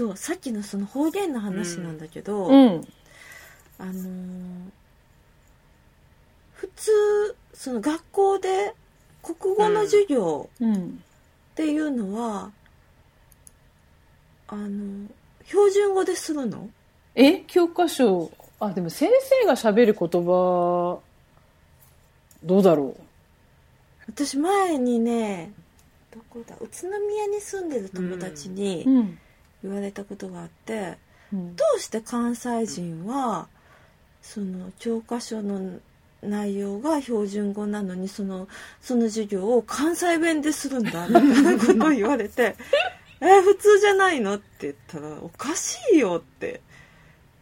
そうさっきのその方言の話なんだけど、うん。あのー普通その学校で国語の授業うん。っていうのは、あの標準語でするの？え？教科書、あ、でも先生が喋る言葉、どうだろ私前にねどこだ？宇都宮に住んでる友達う。にん。言われたことがあって、うんどうして関西人はその教科書の内容が標準語なのにそのその授業を関西弁でするんだみたいなことを言われて「え普通じゃないの?」って言ったら「おかしいよ」って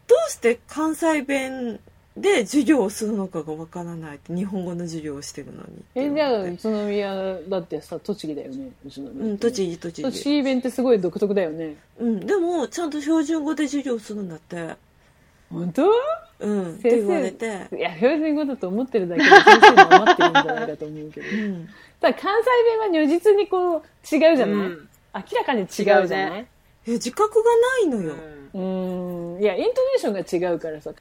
どうして関西弁で授業をするのかがわからないって日本語の授業をしてるのに。え、言じゃあ、宇都宮だってさ、栃木だよね。宇都宮うん栃木栃栃木木弁ってすごい独特だよね。うんでもちゃんと標準語で授業するんだって。本当？うんって先生言われて。いや、標準語だと思ってるだけで先生も余ってるんじゃないかと思うけど。うん。ただ関西弁は如実にこう、違うじゃない、うん。明らかに違うじゃない？ねえ自覚がないのよ、うーん。いや、イントネーションが違うからさ。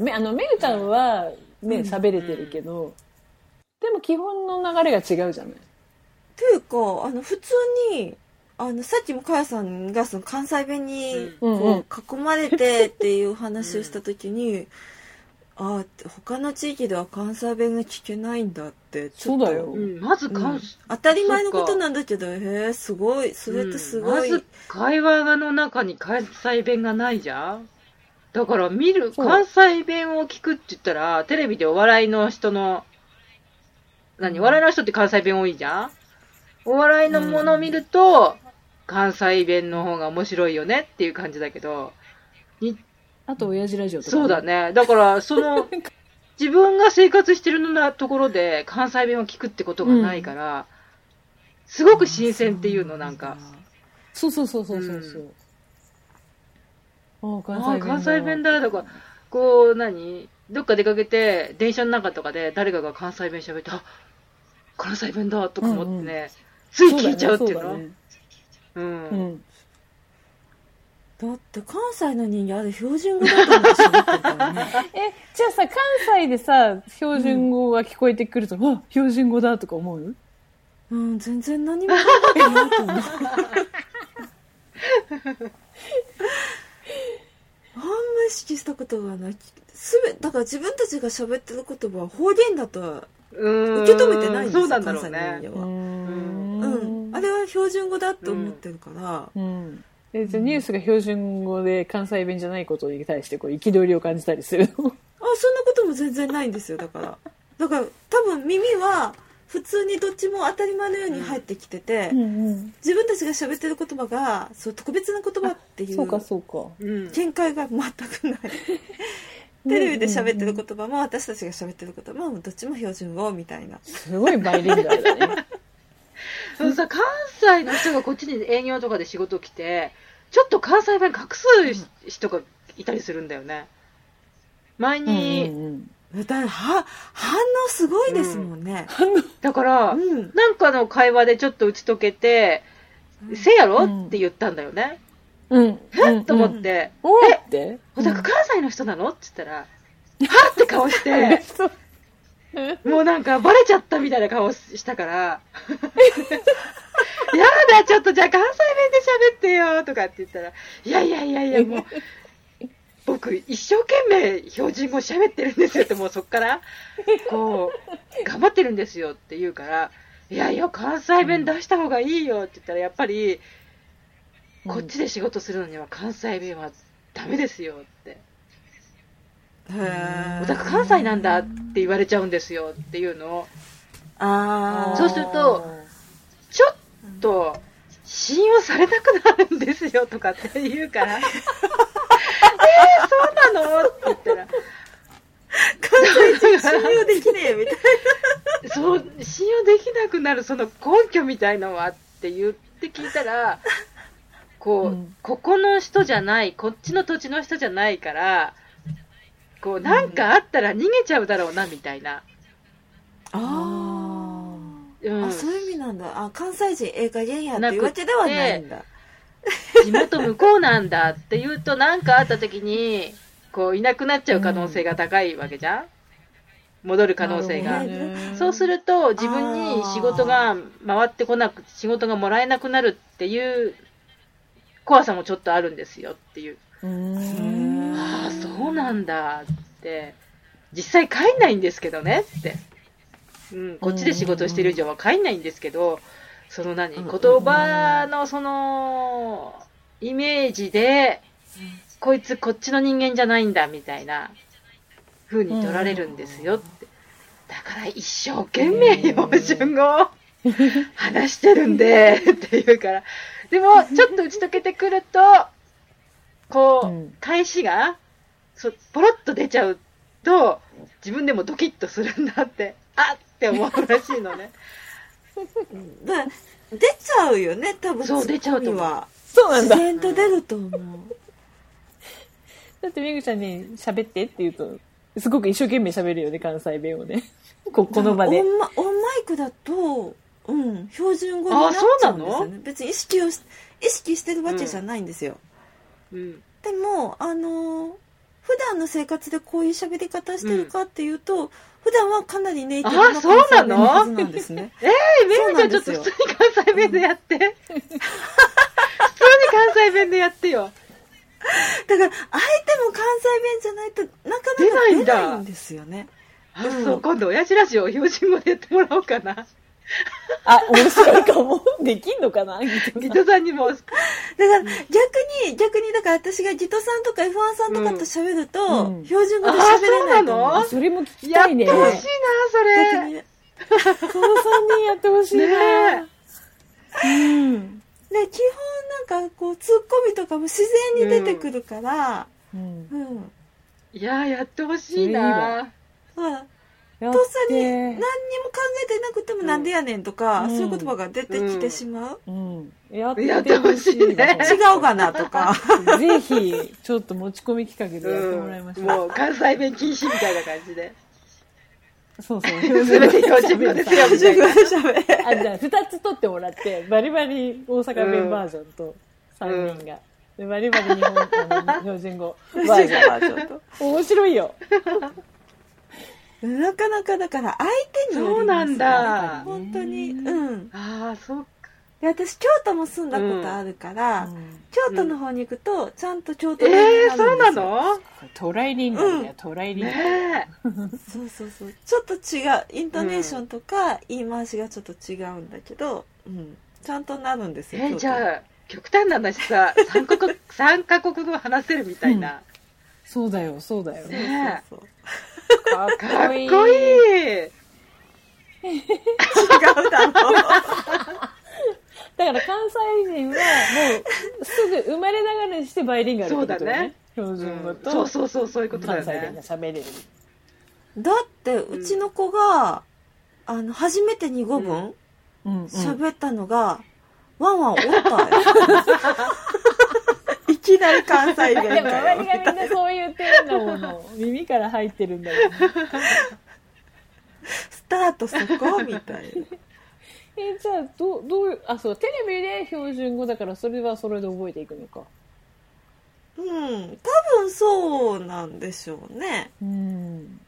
め、あの、めぐちゃんはね、うん。喋れてるけど、でも基本の流れが違うじゃない？っていうかあの普通にあのさっきもかやさんがその関西弁にうん。こう囲まれてっていう話をした時に、ああ他の地域では関西弁が聞けないんだってちょっとそうだよ。うん。まずうん。関、当たり前のことなんだけどへえすごい。それってすごい、うん。まず会話の中に関西弁がないじゃんだから見る、関西弁を聞くって言ったら、テレビでお笑いの人の、何、お笑いの人って関西弁多いじゃん？お笑いのものを見ると、関西弁の方が面白いよねっていう感じだけど、あと、親父ラジオとか、そうだ。ね。だから、その、自分が生活してるようなところで関西弁を聞くってことがないから、すごく新鮮っていうの、なんか。そうそうそうそうそうそう。ああ、関ああ。関西弁だ。とか、こう、何？どっか出かけて、電車の中とかで誰かが関西弁喋って、あ関西弁だとか思ってね、つい聞いちゃうっていうの？そだねう。うん。ん。だって関西の人間あれ標準語だって喋ってるからね。え、じゃあさ、関西でさ、標準語が聞こえてくると、あ、標準語だとか思う？うん全然何も考えてないと思うあんま意識したことがない。すべだから自分たちが喋ってる言葉は方言だとはうん。受け止めてないんですよそうなんだろう関ね西。の人は、ん。うん、あれは標準語だって思ってるから、うん。え、じゃあニュースが標準語で関西弁じゃないことに対して、こう、憤りを感じたりするの？あそんなことも全然ないんですよだから。だから多分耳は普通にどっちも当たり前のように入ってきてて、うん自分たちが喋ってる言葉がそう特別な言葉っていうそうか、そうか。うん。見解が全くない テレビで喋ってる言葉も私たちが喋ってる言葉もどっちも標準語みたいなすごいバイリンガルだね。そのさ、関西の人がこっちに営業とかで仕事来て、ちょっと関西弁隠す人がいたりするんだよね。前に、うんだからは反応すごいですもんね。だから、うん、なんかの会話でちょっと打ち解けて、せやろ？って言ったんだよね。うん。と思って、おーって。おたく関西の人なの？って言ったら、は？っって顔して、もうなんかバレちゃったみたいな顔したから、やだ、ちょっとじゃあ関西弁で喋ってよとかって言ったら、いやいやいやいや、もう、僕一生懸命標準語喋ってるんですよってもうそっから、こう、頑張ってるんですよって言うから、いやいや、関西弁出した方がいいよって言ったら、やっぱり、こっちで仕事するのには関西弁はダメですよって。おたく関西なんだって言われちゃうんですよっていうのを、そうするとちょっと信用されなくなるんですよとかって言うから、えー、そうなの？って言ったら、関西人信用できねえみたいそう、信用できなくなるその根拠みたいのはって言って聞いたら、こう、うん。ここの人じゃない、こっちの土地の人じゃないから、こう、なんかあったら逃げちゃうだろうな、みたいな。あうん。あ、あそういう意味なんだ。あ関西人ええ加減やっていうわけではないんだ地元向こうなんだって言うと、なんかあった時に、こう、いなくなっちゃう可能性が高いわけじゃん？戻る可能性がそうすると、自分に仕事が回ってこなく、仕事がもらえなくなるっていう怖さもちょっとあるんですよっていう。ああ、そうなんだって。実際帰んないんですけどねって。うん、こっちで仕事してる以上は帰んないんですけど、その何、うん言葉のその、イメージで、こいつこっちの人間じゃないんだみたいな風に取られるんですよって。だから一生懸命標準語を話してるんで、って言うから。でも、ちょっと打ち解けてくると、こう、うん返しが、そポロッと出ちゃうと、自分でもドキッとするんだって、あっって思うらしいのね。だ出ちゃうよね多分そう出ちゃうとはそうなんだ。自然と出ると思うだってめぐちゃんに喋ってって言うと、すごく一生懸命喋るよね、関西弁をね。ここの場でオ。ンマオンマイクだとうん標準語になっちゃうんですよね別に意識をし意識してるわけじゃないんですよ、うん。でもあの段の生活でこういう喋り方してるかっていうと、普段はかなりネイティブなあそうなの関西弁の？はずなんですね。えー、めぐちゃんちょっと普通に関西弁でやって。普通に関西弁でやってよ。だから相手も関西弁じゃないとなかなか出ないんですよね。あ、うん。そう、今度親父ラジオ標準語でやってもらおうかな。あ、面白いかも。できんのかな？ギトギさんにも、だから逆に逆にだから私がギトさんとか F1 さんとかと喋ると、うん。標準語で喋れないと思うそれも聞きやたいね。ってほしいな、それ。その3人やってほしいな。ねうん。で基本なんかこうツッコミとかも自然に出てくるから。うん。うん、いやー、やってほしいな。まあやっとっさに何にもて考えてなくてもなんでやねんとか、うんそういう言葉が出てきてしまう、うん。ややってほしいね違うかなとか ぜひ、ちょっと持ち込み企画でやってもらいましょう。もう関西弁禁止みたいな感じで。そうそう。すべて標準語ですよ、みたいな。喋るあ、じゃあ、二つ取ってもらって、バリバリ大阪弁バージョンと三人が。でバリバリ日本標準語バージョン。ちょっ面白いよ。となかなかだから相手によりますよそうなんだ。本当に。うん。ああ、そうか。で私京都も住んだことあるから、うん。京都の方に行くとちゃんと京都弁えー、になるんですよ。そうなの？トライリンガルだよ、トライリンガル。ねそうそうそう。ちょっと違う。イントネーションとか言い回しがちょっと違うんだけど、うん、ちゃんとなるんですえ。よ、えー、じゃあ、極端な話さ、三カ国、三カ国語話せるみたいな。そうだよ、そうだよ。ねそうそうかっかっこいい。こいい。違うだろう だから関西人はもうすぐ生まれながらにしてバイリンガルってことだよね。標準語とそうそうそう、そういうことだよ関西弁がね。喋れる。だってうちの子が、あの初めて2語分うん、うん。喋ったのが、ワンワンおったよい きなり関西弁でも周りがみんなそう言ってるんだもの。耳から入ってるんだもん。スタートそこ？みたいな。えじゃあどうどうあそうテレビで標準語だからそれはそれで覚えていくのか。うん多分そうなんでしょうね。うん。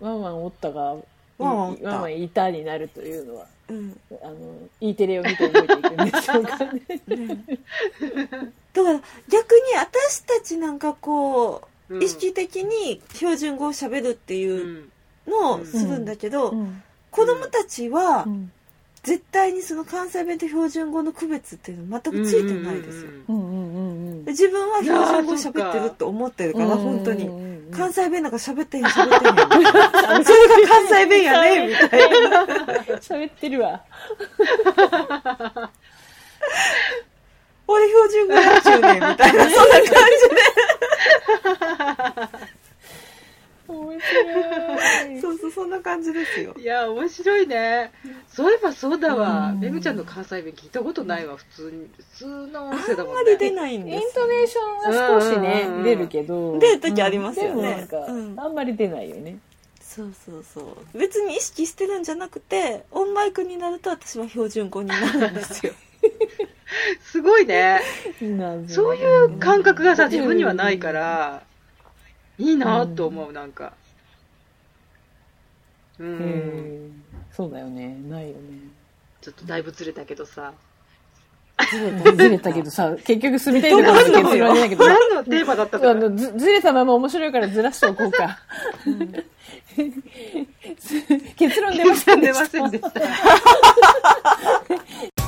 ワンワンおったがワンワンワンワンいたになるというのはうん。あの E テレを見て覚えていくんでしょうかね だから逆に私たちなんかこう、うん意識的に標準語を喋るってう。いうん。のをするんだけど、うん。子供たちはうん。絶対にその関西弁と標準語の区別っていうの全くついてないですよ、自分は標準語喋ってるって思ってるから本当に。に関西弁なんか喋ってへん喋ってへん。それが関西弁やねみたいな。喋ってるわ俺標準語やっちゅうねんみたいな そんな感じ面白い。でそうそうそんな感じですよ。いや、面白いね。そういえばそうだわ。うん。めぐちゃんの関西弁聞いたことないわ、普通に。普通の音声だあもんね。んまり出ないんインですトネーションは少しね、出るけど。出る時ありますよね。でもなんか、うんあんまり出ないよね。そうそうそう。別に意識してるんじゃなくてオンマイクになると私は標準語になるんですよ すごいね。そういう感覚がさ、自分にはないから、いいなと思う、なんか。う。うんん。そうだよね。ないよね。ちょっとだいぶずれたけどさ。ずれた、けどさ、結局住みたいところ結論だけどさ。何のテーマだったあののずずれたまま面白いからずらしておこうか。結論出。ませんでした。